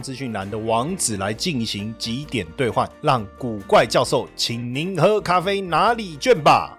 资讯栏的网址来进行几点兑换，让古怪教授请您喝咖啡哪里卷吧。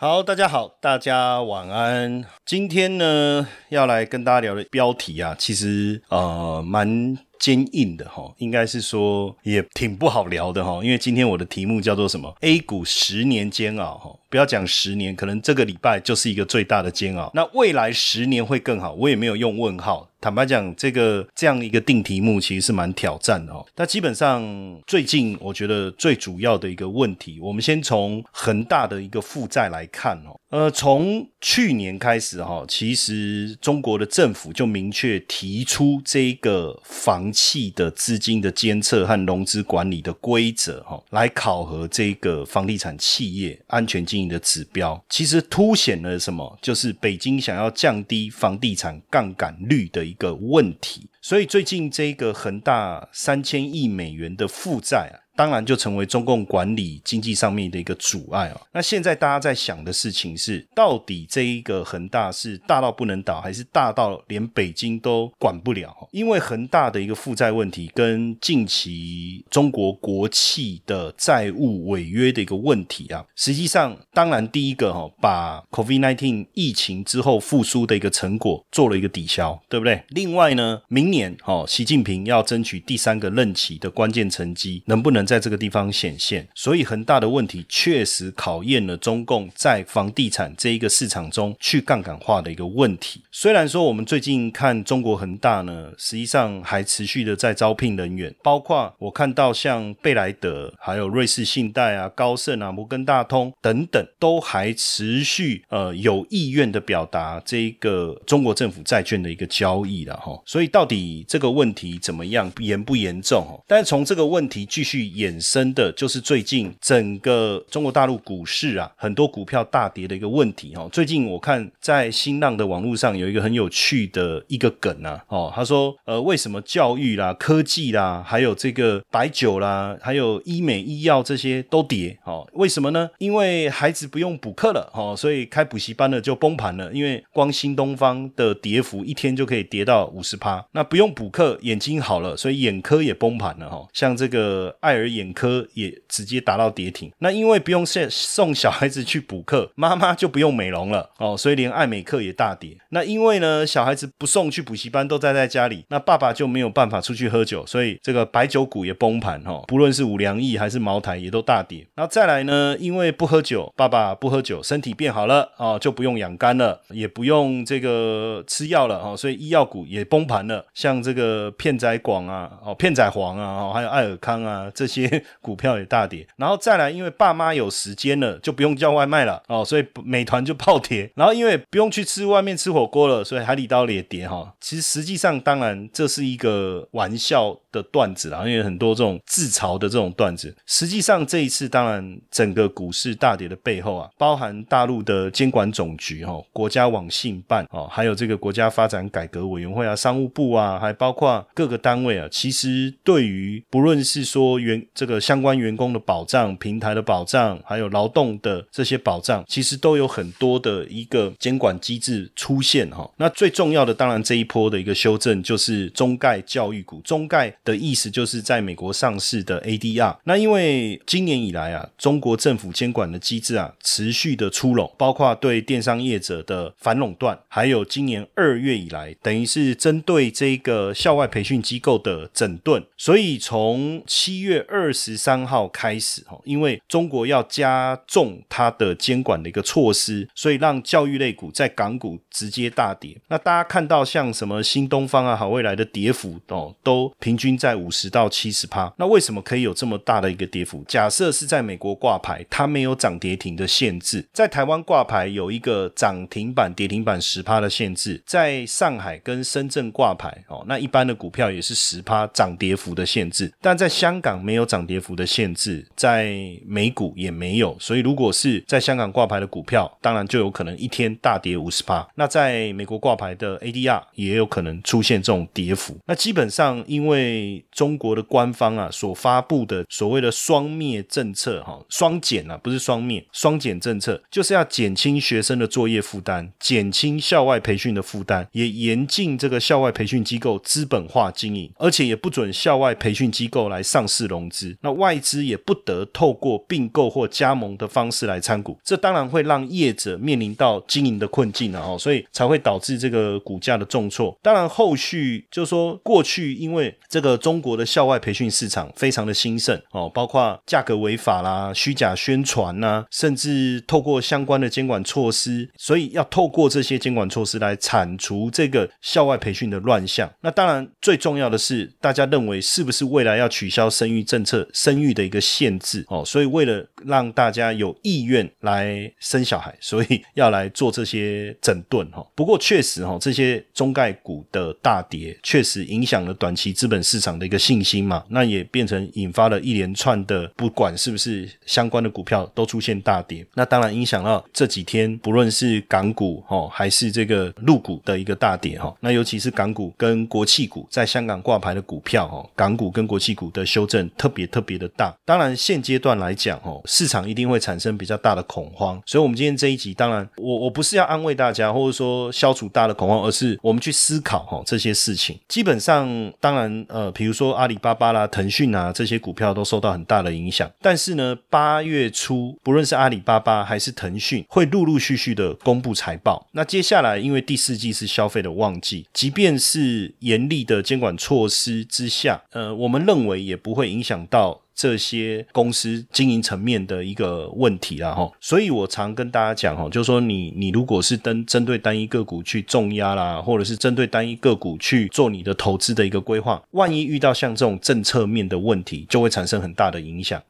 好，大家好，大家晚安。今天呢，要来跟大家聊的标题啊，其实呃蛮坚硬的哈，应该是说也挺不好聊的哈，因为今天我的题目叫做什么？A 股十年煎熬哈。不要讲十年，可能这个礼拜就是一个最大的煎熬。那未来十年会更好，我也没有用问号。坦白讲，这个这样一个定题目其实是蛮挑战的哦。那基本上最近我觉得最主要的一个问题，我们先从恒大的一个负债来看哦。呃，从去年开始哈，其实中国的政府就明确提出这个房企的资金的监测和融资管理的规则哈，来考核这个房地产企业安全经营的指标。其实凸显了什么？就是北京想要降低房地产杠杆率的。一个问题，所以最近这个恒大三千亿美元的负债啊。当然就成为中共管理经济上面的一个阻碍哦。那现在大家在想的事情是，到底这一个恒大是大到不能倒，还是大到连北京都管不了？因为恒大的一个负债问题，跟近期中国国企的债务违约的一个问题啊，实际上，当然第一个哈，把 COVID-19 疫情之后复苏的一个成果做了一个抵消，对不对？另外呢，明年哈，习近平要争取第三个任期的关键成绩，能不能？在这个地方显现，所以恒大的问题确实考验了中共在房地产这一个市场中去杠杆化的一个问题。虽然说我们最近看中国恒大呢，实际上还持续的在招聘人员，包括我看到像贝莱德、还有瑞士信贷啊、高盛啊、摩根大通等等，都还持续呃有意愿的表达这一个中国政府债券的一个交易了哈。所以到底这个问题怎么样，严不严重？但是从这个问题继续。衍生的就是最近整个中国大陆股市啊，很多股票大跌的一个问题哦。最近我看在新浪的网络上有一个很有趣的一个梗啊，哦，他说呃，为什么教育啦、科技啦，还有这个白酒啦，还有医美医药这些都跌？哦，为什么呢？因为孩子不用补课了，哦，所以开补习班的就崩盘了。因为光新东方的跌幅一天就可以跌到五十趴，那不用补课，眼睛好了，所以眼科也崩盘了哈。像这个爱尔。眼科也直接达到跌停，那因为不用送送小孩子去补课，妈妈就不用美容了哦，所以连爱美课也大跌。那因为呢，小孩子不送去补习班，都待在家里，那爸爸就没有办法出去喝酒，所以这个白酒股也崩盘哈。不论是五粮液还是茅台，也都大跌。然后再来呢，因为不喝酒，爸爸不喝酒，身体变好了哦，就不用养肝了，也不用这个吃药了哦，所以医药股也崩盘了，像这个片仔广啊，哦片仔癀啊，哦还有爱尔康啊这些。股票也大跌，然后再来，因为爸妈有时间了，就不用叫外卖了哦，所以美团就暴跌。然后因为不用去吃外面吃火锅了，所以海底捞也跌哈。其实实际上，当然这是一个玩笑。的段子啦，因为很多这种自嘲的这种段子，实际上这一次当然整个股市大跌的背后啊，包含大陆的监管总局哈、国家网信办哦，还有这个国家发展改革委员会啊、商务部啊，还包括各个单位啊，其实对于不论是说原这个相关员工的保障、平台的保障，还有劳动的这些保障，其实都有很多的一个监管机制出现哈。那最重要的当然这一波的一个修正就是中概教育股，中概。的意思就是在美国上市的 ADR，那因为今年以来啊，中国政府监管的机制啊持续的出笼，包括对电商业者的反垄断，还有今年二月以来，等于是针对这个校外培训机构的整顿，所以从七月二十三号开始，哈，因为中国要加重它的监管的一个措施，所以让教育类股在港股直接大跌。那大家看到像什么新东方啊、好未来的跌幅哦，都平均在五十到七十趴。那为什么可以有这么大的一个跌幅？假设是在美国挂牌，它没有涨跌停的限制；在台湾挂牌有一个涨停板、跌停板十趴的限制；在上海跟深圳挂牌哦，那一般的股票也是十趴涨跌幅的限制。但在香港没有有涨跌幅的限制，在美股也没有。所以如果是在香港挂牌的股票，当然就有可能一天大跌五十趴。那在美国挂牌的 ADR 也有可能出现这种跌幅。那基本上因为中国的官方啊所发布的所谓的双灭政策，哈，双减啊，不是双灭，双减政策就是要减轻学生的作业负担，减轻校外培训的负担，也严禁这个校外培训机构资本化经营，而且也不准校外培训机构来上市融资。那外资也不得透过并购或加盟的方式来参股，这当然会让业者面临到经营的困境了哦，所以才会导致这个股价的重挫。当然，后续就说过去因为这个中国的校外培训市场非常的兴盛哦，包括价格违法啦、虚假宣传呐，甚至透过相关的监管措施，所以要透过这些监管措施来铲除这个校外培训的乱象。那当然最重要的是，大家认为是不是未来要取消生育证政策、生育的一个限制哦？所以为了让大家有意愿来生小孩，所以要来做这些整顿哈。不过确实哈，这些中概股的大跌确实影响了短期资本市场的一个信心嘛，那也变成引发了一连串的，不管是不是相关的股票都出现大跌。那当然影响到这几天，不论是港股哈，还是这个陆股的一个大跌哈。那尤其是港股跟国企股在香港挂牌的股票哈，港股跟国企股的修正特别特别的大。当然现阶段来讲哦，市场一定会产生比较大的恐慌。所以，我们今天这一集，当然我我不是要安慰大家，或者说消除大的恐慌，而是我们去思考哈这些事情。基本上，当然呃，比如说阿里巴巴啦、腾讯啊这些股票都受到很大的影响。但是呢，八月初不论是阿里巴巴还是腾讯，会陆陆续续的公布财报。那接下来，因为第四季是消费的旺季，即便是严厉的监管措施之下，呃，我们认为也不会影响到。这些公司经营层面的一个问题了哈，所以我常跟大家讲哈，就是说你你如果是针针对单一个股去重压啦，或者是针对单一个股去做你的投资的一个规划，万一遇到像这种政策面的问题，就会产生很大的影响。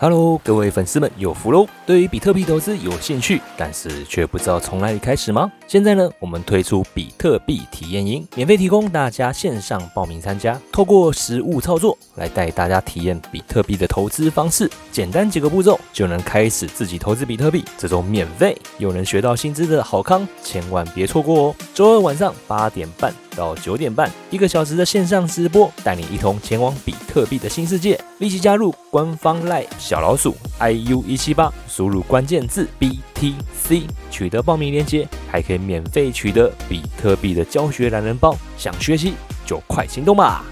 Hello，各位粉丝们有福喽！对于比特币投资有兴趣，但是却不知道从哪里开始吗？现在呢，我们推出比特币体验营，免费提供大家线上报名参加，透过实物操作来带大家体验比特币的投资方式，简单几个步骤就能开始自己投资比特币，这种免费又能学到薪资的好康，千万别错过哦！周二晚上八点半。到九点半，一个小时的线上直播，带你一同前往比特币的新世界。立即加入官方 Live 小老鼠 iu 一七八，输入关键字 BTC，取得报名链接，还可以免费取得比特币的教学懒人包。想学习就快行动吧！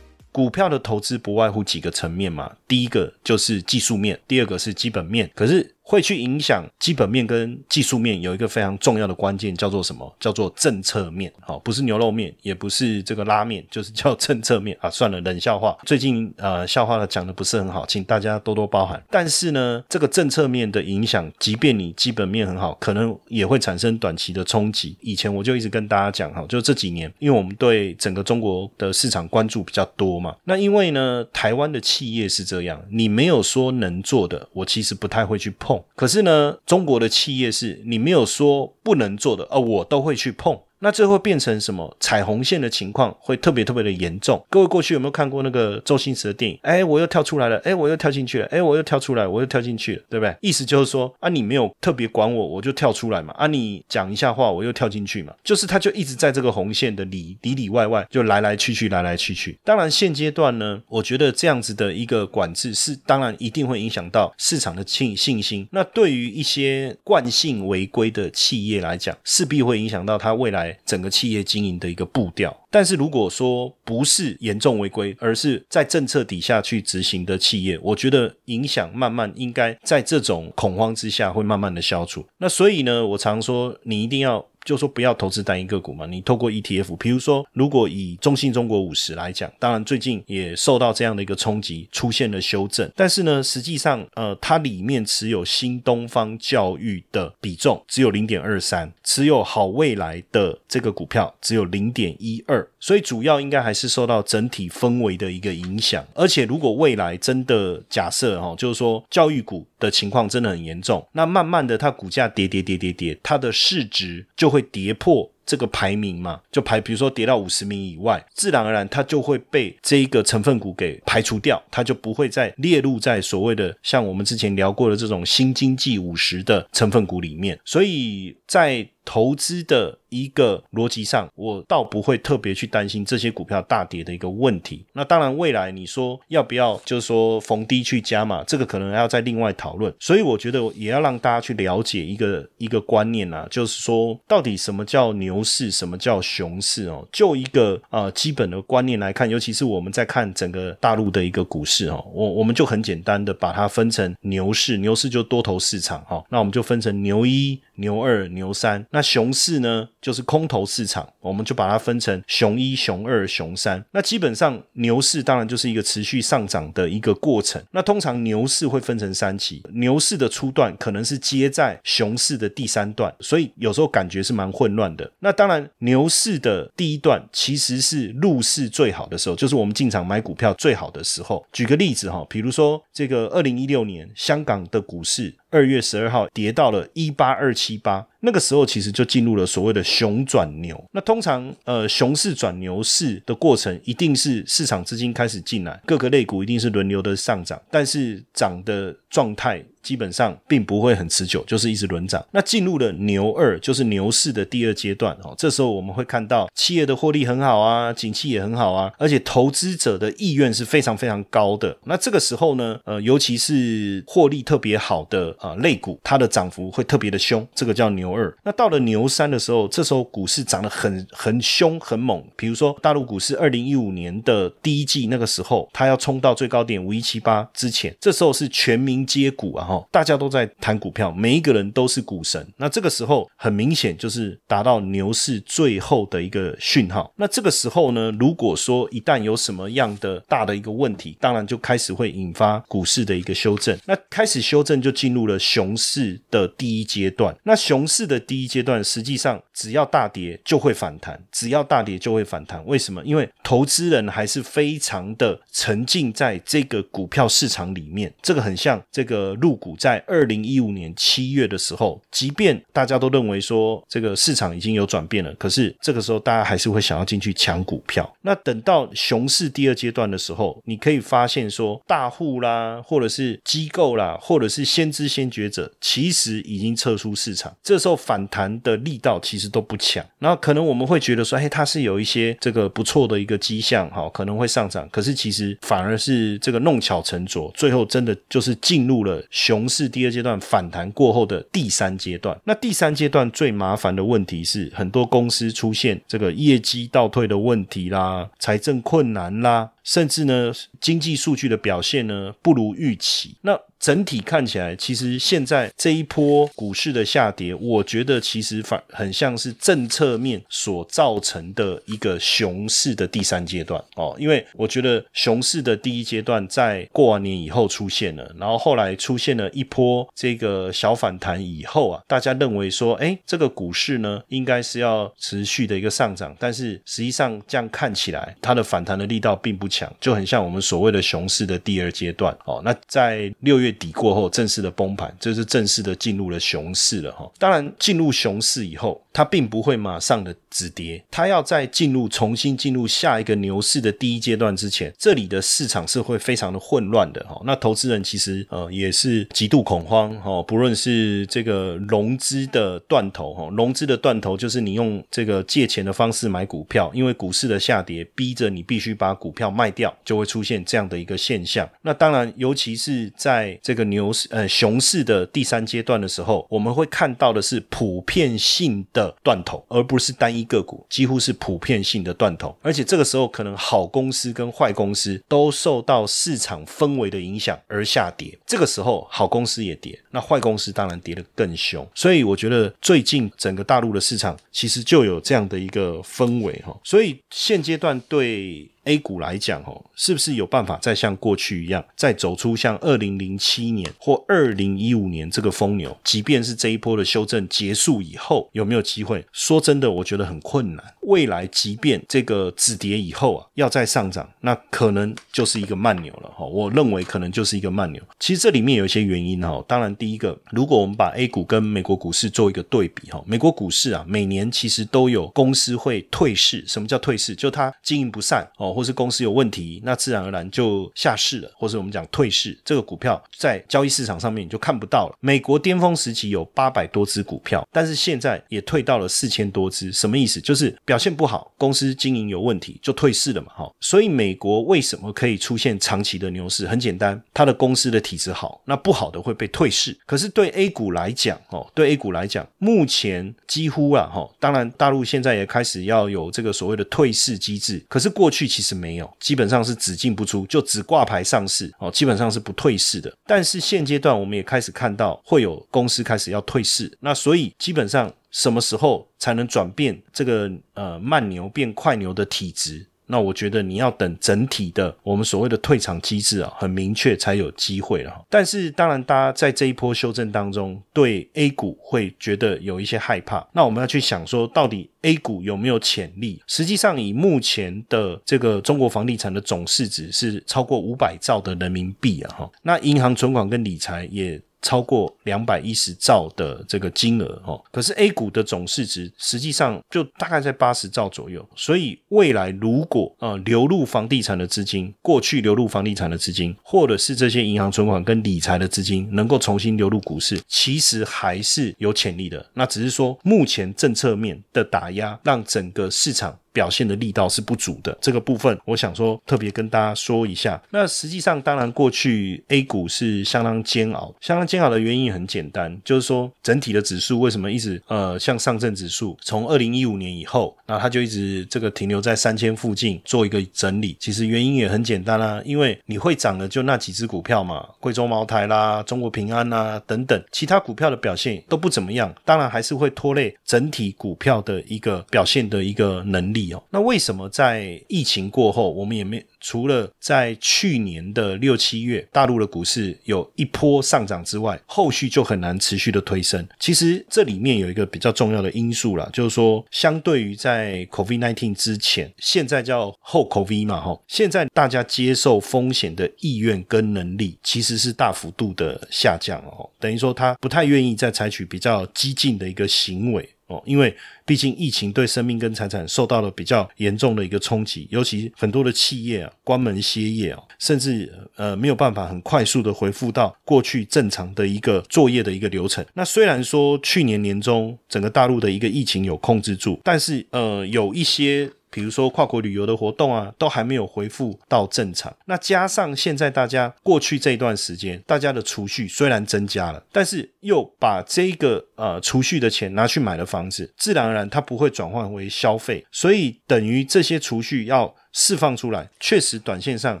股票的投资不外乎几个层面嘛，第一个就是技术面，第二个是基本面。可是会去影响基本面跟技术面，有一个非常重要的关键，叫做什么？叫做政策面。好，不是牛肉面，也不是这个拉面，就是叫政策面啊。算了，冷笑话。最近呃，笑话讲的不是很好，请大家多多包涵。但是呢，这个政策面的影响，即便你基本面很好，可能也会产生短期的冲击。以前我就一直跟大家讲哈，就这几年，因为我们对整个中国的市场关注比较多嘛。那因为呢，台湾的企业是这，你没有说能做的，我其实不太会去碰。可是呢，中国的企业是你没有说不能做的，呃，我都会去碰。那这会变成什么？彩虹线的情况会特别特别的严重。各位过去有没有看过那个周星驰的电影？哎，我又跳出来了，哎，我又跳进去了，哎，我又跳出来，我又跳进去了，对不对？意思就是说啊，你没有特别管我，我就跳出来嘛。啊，你讲一下话，我又跳进去嘛。就是他就一直在这个红线的里里里外外，就来来去去，来来去去。当然现阶段呢，我觉得这样子的一个管制是，当然一定会影响到市场的信信心。那对于一些惯性违规的企业来讲，势必会影响到它未来。整个企业经营的一个步调，但是如果说不是严重违规，而是在政策底下去执行的企业，我觉得影响慢慢应该在这种恐慌之下会慢慢的消除。那所以呢，我常说你一定要。就说不要投资单一个股嘛，你透过 ETF，比如说如果以中信中国五十来讲，当然最近也受到这样的一个冲击，出现了修正，但是呢，实际上呃，它里面持有新东方教育的比重只有零点二三，持有好未来的这个股票只有零点一二，所以主要应该还是受到整体氛围的一个影响。而且如果未来真的假设哈，就是说教育股的情况真的很严重，那慢慢的它股价跌跌跌跌跌，它的市值就会跌破。这个排名嘛，就排，比如说跌到五十名以外，自然而然它就会被这一个成分股给排除掉，它就不会再列入在所谓的像我们之前聊过的这种新经济五十的成分股里面。所以在投资的一个逻辑上，我倒不会特别去担心这些股票大跌的一个问题。那当然，未来你说要不要，就是说逢低去加嘛，这个可能要再另外讨论。所以我觉得也要让大家去了解一个一个观念啊，就是说到底什么叫牛。市什么叫熊市哦？就一个呃基本的观念来看，尤其是我们在看整个大陆的一个股市哦，我我们就很简单的把它分成牛市，牛市就多头市场哈，那我们就分成牛一。牛二、牛三，那熊市呢？就是空头市场，我们就把它分成熊一、熊二、熊三。那基本上牛市当然就是一个持续上涨的一个过程。那通常牛市会分成三期，牛市的初段可能是接在熊市的第三段，所以有时候感觉是蛮混乱的。那当然，牛市的第一段其实是入市最好的时候，就是我们进场买股票最好的时候。举个例子哈，比如说这个二零一六年香港的股市。二月十二号跌到了一八二七八，那个时候其实就进入了所谓的熊转牛。那通常呃熊市转牛市的过程，一定是市场资金开始进来，各个类股一定是轮流的上涨，但是涨的状态。基本上并不会很持久，就是一直轮涨。那进入了牛二，就是牛市的第二阶段哦。这时候我们会看到企业的获利很好啊，景气也很好啊，而且投资者的意愿是非常非常高的。那这个时候呢，呃，尤其是获利特别好的啊类股，它的涨幅会特别的凶，这个叫牛二。那到了牛三的时候，这时候股市涨得很很凶很猛。比如说大陆股市二零一五年的第一季那个时候，它要冲到最高点五一七八之前，这时候是全民皆股啊。大家都在谈股票，每一个人都是股神。那这个时候很明显就是达到牛市最后的一个讯号。那这个时候呢，如果说一旦有什么样的大的一个问题，当然就开始会引发股市的一个修正。那开始修正就进入了熊市的第一阶段。那熊市的第一阶段，实际上只要大跌就会反弹，只要大跌就会反弹。为什么？因为投资人还是非常的沉浸在这个股票市场里面。这个很像这个入。股在二零一五年七月的时候，即便大家都认为说这个市场已经有转变了，可是这个时候大家还是会想要进去抢股票。那等到熊市第二阶段的时候，你可以发现说大户啦，或者是机构啦，或者是先知先觉者，其实已经撤出市场。这时候反弹的力道其实都不强。然后可能我们会觉得说，哎，它是有一些这个不错的一个迹象，哈，可能会上涨。可是其实反而是这个弄巧成拙，最后真的就是进入了熊。熊市第二阶段反弹过后的第三阶段，那第三阶段最麻烦的问题是，很多公司出现这个业绩倒退的问题啦，财政困难啦，甚至呢经济数据的表现呢不如预期。那整体看起来，其实现在这一波股市的下跌，我觉得其实反很像是政策面所造成的一个熊市的第三阶段哦。因为我觉得熊市的第一阶段在过完年以后出现了，然后后来出现了一波这个小反弹以后啊，大家认为说，哎，这个股市呢应该是要持续的一个上涨，但是实际上这样看起来，它的反弹的力道并不强，就很像我们所谓的熊市的第二阶段哦。那在六月。底过后，正式的崩盘，这是正式的进入了熊市了哈。当然，进入熊市以后，它并不会马上的止跌，它要在进入重新进入下一个牛市的第一阶段之前，这里的市场是会非常的混乱的哈。那投资人其实呃也是极度恐慌哈，不论是这个融资的断头哈，融资的断头就是你用这个借钱的方式买股票，因为股市的下跌逼着你必须把股票卖。卖掉，就会出现这样的一个现象。那当然，尤其是在这个牛市呃熊市的第三阶段的时候，我们会看到的是普遍性的断头，而不是单一个股，几乎是普遍性的断头。而且这个时候，可能好公司跟坏公司都受到市场氛围的影响而下跌。这个时候，好公司也跌，那坏公司当然跌得更凶。所以我觉得最近整个大陆的市场其实就有这样的一个氛围哈。所以现阶段对。A 股来讲，哦，是不是有办法再像过去一样，再走出像二零零七年或二零一五年这个疯牛？即便是这一波的修正结束以后，有没有机会？说真的，我觉得很困难。未来即便这个止跌以后啊，要再上涨，那可能就是一个慢牛了，哈。我认为可能就是一个慢牛。其实这里面有一些原因，哈。当然，第一个，如果我们把 A 股跟美国股市做一个对比，哈，美国股市啊，每年其实都有公司会退市。什么叫退市？就它经营不善，哦。或是公司有问题，那自然而然就下市了，或是我们讲退市，这个股票在交易市场上面你就看不到了。美国巅峰时期有八百多只股票，但是现在也退到了四千多只，什么意思？就是表现不好，公司经营有问题就退市了嘛。哈，所以美国为什么可以出现长期的牛市？很简单，它的公司的体质好，那不好的会被退市。可是对 A 股来讲，哦，对 A 股来讲，目前几乎啊，哈，当然大陆现在也开始要有这个所谓的退市机制，可是过去其实没有，基本上是只进不出，就只挂牌上市哦，基本上是不退市的。但是现阶段我们也开始看到会有公司开始要退市，那所以基本上什么时候才能转变这个呃慢牛变快牛的体质？那我觉得你要等整体的我们所谓的退场机制啊，很明确才有机会了。但是当然，大家在这一波修正当中，对 A 股会觉得有一些害怕。那我们要去想说，到底 A 股有没有潜力？实际上，以目前的这个中国房地产的总市值是超过五百兆的人民币啊，哈。那银行存款跟理财也。超过两百一十兆的这个金额哦，可是 A 股的总市值实际上就大概在八十兆左右，所以未来如果呃流入房地产的资金，过去流入房地产的资金，或者是这些银行存款跟理财的资金能够重新流入股市，其实还是有潜力的。那只是说目前政策面的打压，让整个市场。表现的力道是不足的，这个部分我想说特别跟大家说一下。那实际上，当然过去 A 股是相当煎熬，相当煎熬的原因很简单，就是说整体的指数为什么一直呃像上证指数，从二零一五年以后，那它就一直这个停留在三千附近做一个整理。其实原因也很简单啦，因为你会涨的就那几只股票嘛，贵州茅台啦、中国平安啦等等，其他股票的表现都不怎么样，当然还是会拖累整体股票的一个表现的一个能力哦。那为什么在疫情过后，我们也没除了在去年的六七月，大陆的股市有一波上涨之外，后续就很难持续的推升。其实这里面有一个比较重要的因素啦，就是说，相对于在 COVID nineteen 之前，现在叫后 COVID 嘛，哈，现在大家接受风险的意愿跟能力其实是大幅度的下降哦，等于说他不太愿意再采取比较激进的一个行为。因为毕竟疫情对生命跟财产受到了比较严重的一个冲击，尤其很多的企业啊关门歇业啊，甚至呃没有办法很快速的回复到过去正常的一个作业的一个流程。那虽然说去年年中整个大陆的一个疫情有控制住，但是呃有一些。比如说跨国旅游的活动啊，都还没有恢复到正常。那加上现在大家过去这一段时间，大家的储蓄虽然增加了，但是又把这个呃储蓄的钱拿去买了房子，自然而然它不会转换为消费，所以等于这些储蓄要释放出来，确实短线上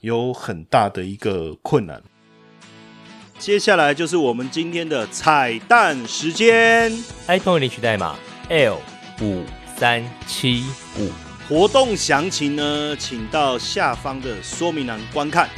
有很大的一个困难。接下来就是我们今天的彩蛋时间，iPhone 领取代码 L 五三七五。活动详情呢，请到下方的说明栏观看。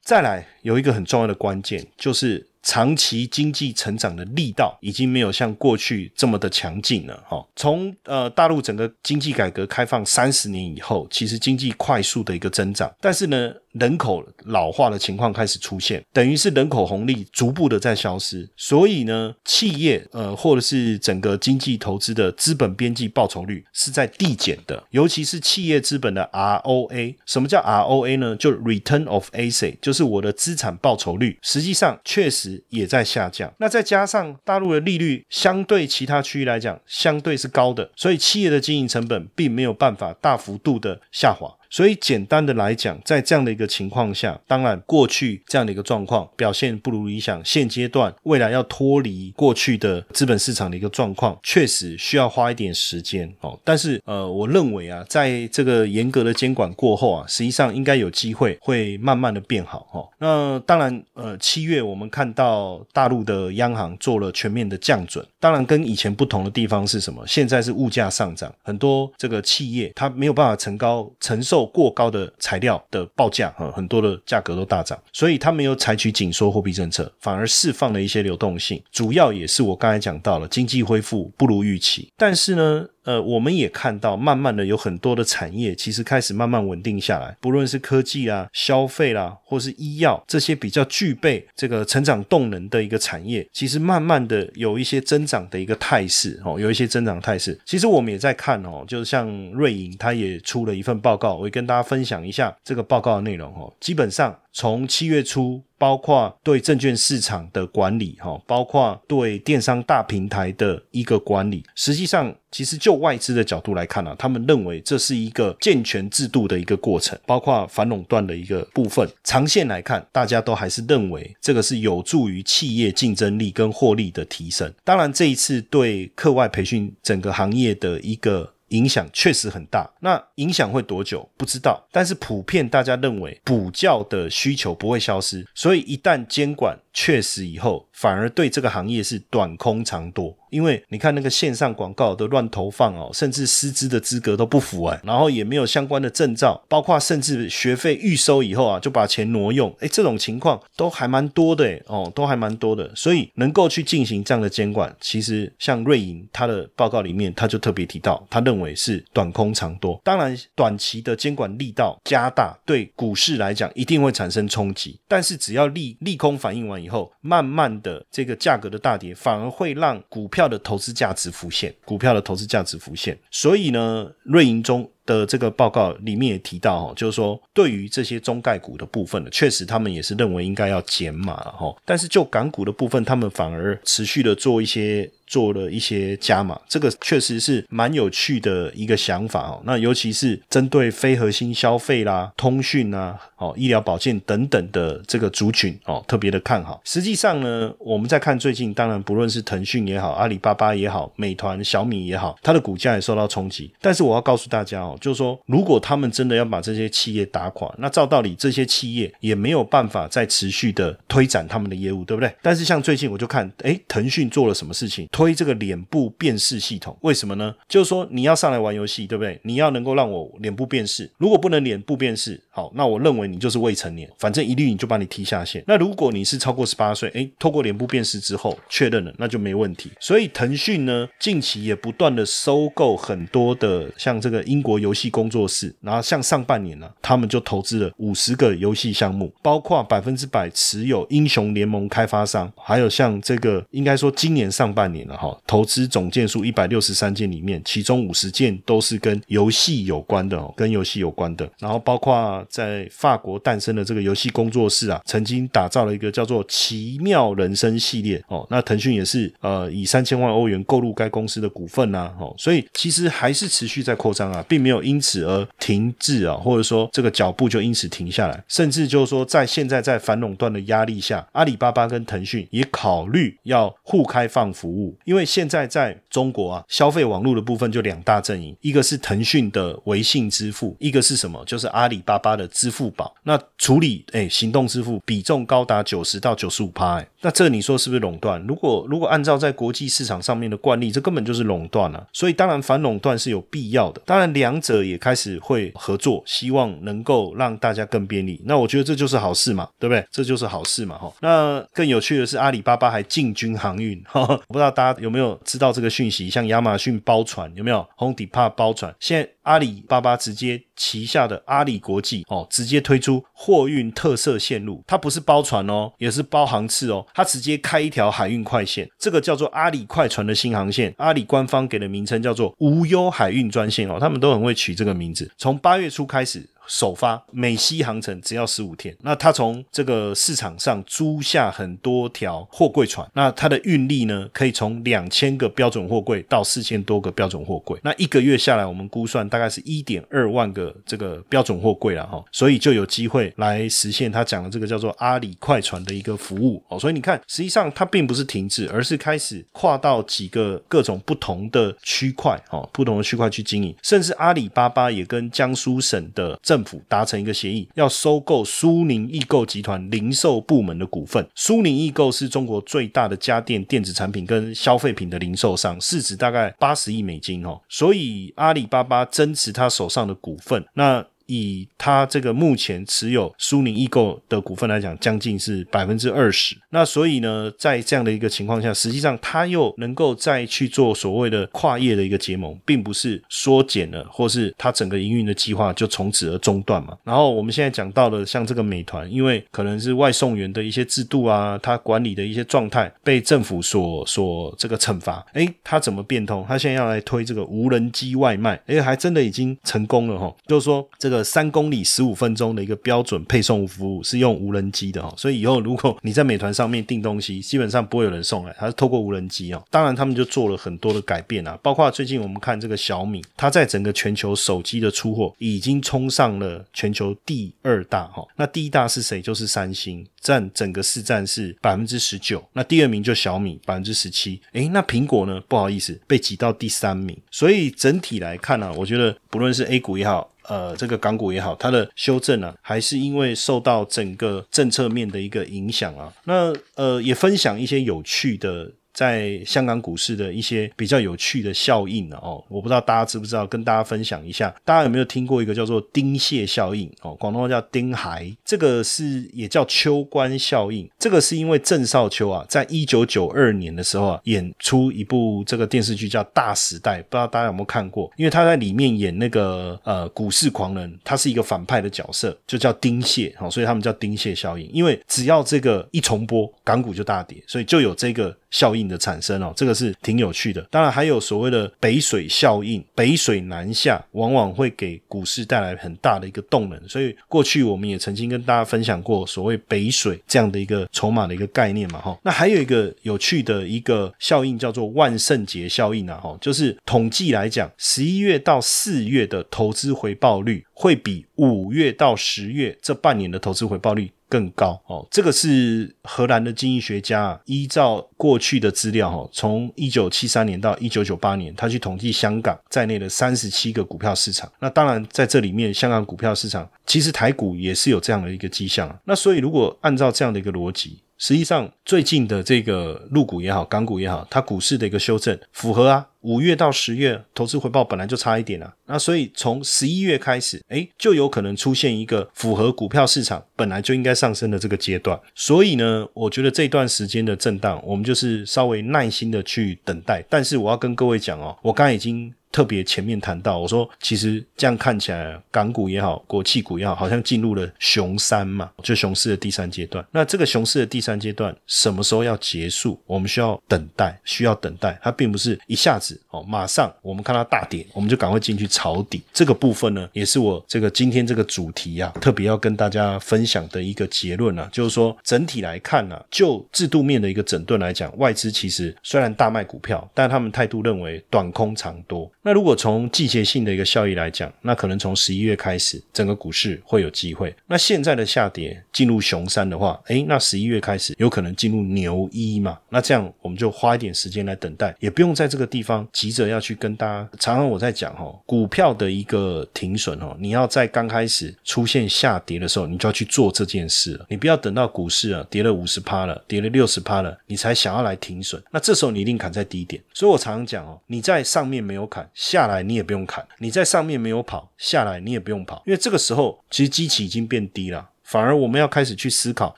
再来，有一个很重要的关键，就是长期经济成长的力道已经没有像过去这么的强劲了。哈，从呃大陆整个经济改革开放三十年以后，其实经济快速的一个增长，但是呢。人口老化的情况开始出现，等于是人口红利逐步的在消失，所以呢，企业呃或者是整个经济投资的资本边际报酬率是在递减的，尤其是企业资本的 ROA。什么叫 ROA 呢？就 Return of Asset，就是我的资产报酬率，实际上确实也在下降。那再加上大陆的利率相对其他区域来讲，相对是高的，所以企业的经营成本并没有办法大幅度的下滑。所以简单的来讲，在这样的一个情况下，当然过去这样的一个状况表现不如理想，现阶段未来要脱离过去的资本市场的一个状况，确实需要花一点时间哦。但是呃，我认为啊，在这个严格的监管过后啊，实际上应该有机会会慢慢的变好哈。那当然呃，七月我们看到大陆的央行做了全面的降准，当然跟以前不同的地方是什么？现在是物价上涨，很多这个企业它没有办法承高承受受过高的材料的报价啊，很多的价格都大涨，所以他没有采取紧缩货币政策，反而释放了一些流动性，主要也是我刚才讲到了经济恢复不如预期，但是呢。呃，我们也看到，慢慢的有很多的产业其实开始慢慢稳定下来，不论是科技啊、消费啦，或是医药这些比较具备这个成长动能的一个产业，其实慢慢的有一些增长的一个态势哦，有一些增长态势。其实我们也在看哦，就是像瑞银，它也出了一份报告，我会跟大家分享一下这个报告的内容哦。基本上从七月初。包括对证券市场的管理，哈，包括对电商大平台的一个管理。实际上，其实就外资的角度来看呢，他们认为这是一个健全制度的一个过程，包括反垄断的一个部分。长线来看，大家都还是认为这个是有助于企业竞争力跟获利的提升。当然，这一次对课外培训整个行业的一个。影响确实很大，那影响会多久不知道，但是普遍大家认为补教的需求不会消失，所以一旦监管确实以后，反而对这个行业是短空长多。因为你看那个线上广告都乱投放哦，甚至师资的资格都不符哎，然后也没有相关的证照，包括甚至学费预收以后啊就把钱挪用，哎，这种情况都还蛮多的哦，都还蛮多的，所以能够去进行这样的监管，其实像瑞银他的报告里面他就特别提到，他认为是短空长多，当然短期的监管力道加大，对股市来讲一定会产生冲击，但是只要利利空反应完以以后，慢慢的这个价格的大跌，反而会让股票的投资价值浮现，股票的投资价值浮现，所以呢，瑞银中的这个报告里面也提到哈，就是说对于这些中概股的部分呢，确实他们也是认为应该要减码了哈，但是就港股的部分，他们反而持续的做一些。做了一些加码，这个确实是蛮有趣的一个想法哦。那尤其是针对非核心消费啦、通讯啊、哦医疗保健等等的这个族群哦，特别的看好。实际上呢，我们在看最近，当然不论是腾讯也好、阿里巴巴也好、美团、小米也好，它的股价也受到冲击。但是我要告诉大家哦，就是说，如果他们真的要把这些企业打垮，那照道理这些企业也没有办法再持续的推展他们的业务，对不对？但是像最近我就看，哎，腾讯做了什么事情？推这个脸部辨识系统，为什么呢？就是说你要上来玩游戏，对不对？你要能够让我脸部辨识，如果不能脸部辨识，好，那我认为你就是未成年，反正一律你就把你踢下线。那如果你是超过十八岁，诶，透过脸部辨识之后确认了，那就没问题。所以腾讯呢，近期也不断的收购很多的像这个英国游戏工作室，然后像上半年呢，他们就投资了五十个游戏项目，包括百分之百持有英雄联盟开发商，还有像这个应该说今年上半年了哈。投资总件数一百六十三件里面，其中五十件都是跟游戏有关的哦，跟游戏有关的。然后包括在法国诞生的这个游戏工作室啊，曾经打造了一个叫做《奇妙人生》系列哦。那腾讯也是呃以三千万欧元购入该公司的股份呐，哦，所以其实还是持续在扩张啊，并没有因此而停滞啊，或者说这个脚步就因此停下来。甚至就是说，在现在在反垄断的压力下，阿里巴巴跟腾讯也考虑要互开放服务，因为。现在在中国啊，消费网络的部分就两大阵营，一个是腾讯的微信支付，一个是什么？就是阿里巴巴的支付宝。那处理哎，行动支付比重高达九十到九十五趴，哎，那这你说是不是垄断？如果如果按照在国际市场上面的惯例，这根本就是垄断了。所以当然反垄断是有必要的，当然两者也开始会合作，希望能够让大家更便利。那我觉得这就是好事嘛，对不对？这就是好事嘛，哈。那更有趣的是，阿里巴巴还进军航运，哈不知道大家有没有？知道这个讯息，像亚马逊包船有没有？Home Depot 包船，现在阿里巴巴直接旗下的阿里国际哦，直接推出货运特色线路，它不是包船哦，也是包航次哦，它直接开一条海运快线，这个叫做阿里快船的新航线，阿里官方给的名称叫做无忧海运专线哦，他们都很会取这个名字。从八月初开始。首发美西航程只要十五天，那它从这个市场上租下很多条货柜船，那它的运力呢，可以从两千个标准货柜到四千多个标准货柜，那一个月下来，我们估算大概是一点二万个这个标准货柜了哈，所以就有机会来实现他讲的这个叫做阿里快船的一个服务。哦，所以你看，实际上它并不是停滞，而是开始跨到几个各种不同的区块哦，不同的区块去经营，甚至阿里巴巴也跟江苏省的政政府达成一个协议，要收购苏宁易购集团零售部门的股份。苏宁易购是中国最大的家电、电子产品跟消费品的零售商，市值大概八十亿美金哦。所以阿里巴巴增持他手上的股份，那。以他这个目前持有苏宁易购的股份来讲，将近是百分之二十。那所以呢，在这样的一个情况下，实际上他又能够再去做所谓的跨业的一个结盟，并不是缩减了，或是他整个营运的计划就从此而中断嘛。然后我们现在讲到的，像这个美团，因为可能是外送员的一些制度啊，他管理的一些状态被政府所所这个惩罚，诶，他怎么变通？他现在要来推这个无人机外卖，诶，还真的已经成功了哈。就是说这个。三公里十五分钟的一个标准配送服务是用无人机的哈，所以以后如果你在美团上面订东西，基本上不会有人送来，它是透过无人机哦。当然，他们就做了很多的改变啊，包括最近我们看这个小米，它在整个全球手机的出货已经冲上了全球第二大哈。那第一大是谁？就是三星，占整个市占是百分之十九。那第二名就小米百分之十七。诶，那苹果呢？不好意思，被挤到第三名。所以整体来看呢，我觉得不论是 A 股也好。呃，这个港股也好，它的修正呢，还是因为受到整个政策面的一个影响啊。那呃，也分享一些有趣的。在香港股市的一些比较有趣的效应呢哦，我不知道大家知不知道，跟大家分享一下。大家有没有听过一个叫做丁蟹效应哦？广东话叫丁亥，这个是也叫秋官效应。这个是因为郑少秋啊，在一九九二年的时候啊，演出一部这个电视剧叫《大时代》，不知道大家有没有看过？因为他在里面演那个呃股市狂人，他是一个反派的角色，就叫丁蟹哦，所以他们叫丁蟹效应。因为只要这个一重播，港股就大跌，所以就有这个。效应的产生哦，这个是挺有趣的。当然还有所谓的北水效应，北水南下往往会给股市带来很大的一个动能。所以过去我们也曾经跟大家分享过所谓北水这样的一个筹码的一个概念嘛，哈。那还有一个有趣的一个效应叫做万圣节效应啊，哈，就是统计来讲，十一月到四月的投资回报率会比五月到十月这半年的投资回报率。更高哦，这个是荷兰的经济学家依照过去的资料哈，从一九七三年到一九九八年，他去统计香港在内的三十七个股票市场。那当然在这里面，香港股票市场其实台股也是有这样的一个迹象。那所以如果按照这样的一个逻辑，实际上最近的这个入股也好，港股也好，它股市的一个修正符合啊。五月到十月投资回报本来就差一点啊，那所以从十一月开始，哎，就有可能出现一个符合股票市场本来就应该上升的这个阶段。所以呢，我觉得这段时间的震荡，我们就是稍微耐心的去等待。但是我要跟各位讲哦，我刚已经。特别前面谈到，我说其实这样看起来，港股也好，国企股也好，好像进入了熊三嘛，就熊市的第三阶段。那这个熊市的第三阶段什么时候要结束？我们需要等待，需要等待。它并不是一下子哦，马上我们看到大跌，我们就赶快进去抄底。这个部分呢，也是我这个今天这个主题啊，特别要跟大家分享的一个结论啊，就是说整体来看呢，就制度面的一个整顿来讲，外资其实虽然大卖股票，但他们态度认为短空长多。那如果从季节性的一个效益来讲，那可能从十一月开始，整个股市会有机会。那现在的下跌进入熊三的话，诶，那十一月开始有可能进入牛一嘛？那这样我们就花一点时间来等待，也不用在这个地方急着要去跟大家。常常我在讲哈，股票的一个停损哦，你要在刚开始出现下跌的时候，你就要去做这件事了。你不要等到股市啊跌了五十趴了，跌了六十趴了，你才想要来停损。那这时候你一定砍在低点。所以我常常讲哦，你在上面没有砍。下来你也不用砍，你在上面没有跑下来你也不用跑，因为这个时候其实机器已经变低了，反而我们要开始去思考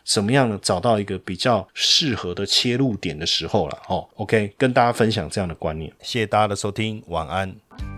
怎么样的找到一个比较适合的切入点的时候了。哦，OK，跟大家分享这样的观念，谢谢大家的收听，晚安。